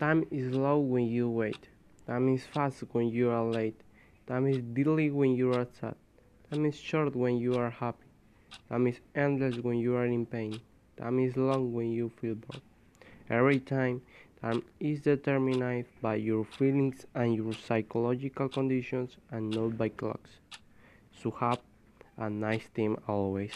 Time is slow when you wait. Time is fast when you are late. Time is deadly when you are sad. Time is short when you are happy. Time is endless when you are in pain. Time is long when you feel bored. Every time, time is determined by your feelings and your psychological conditions and not by clocks. So have a nice time always.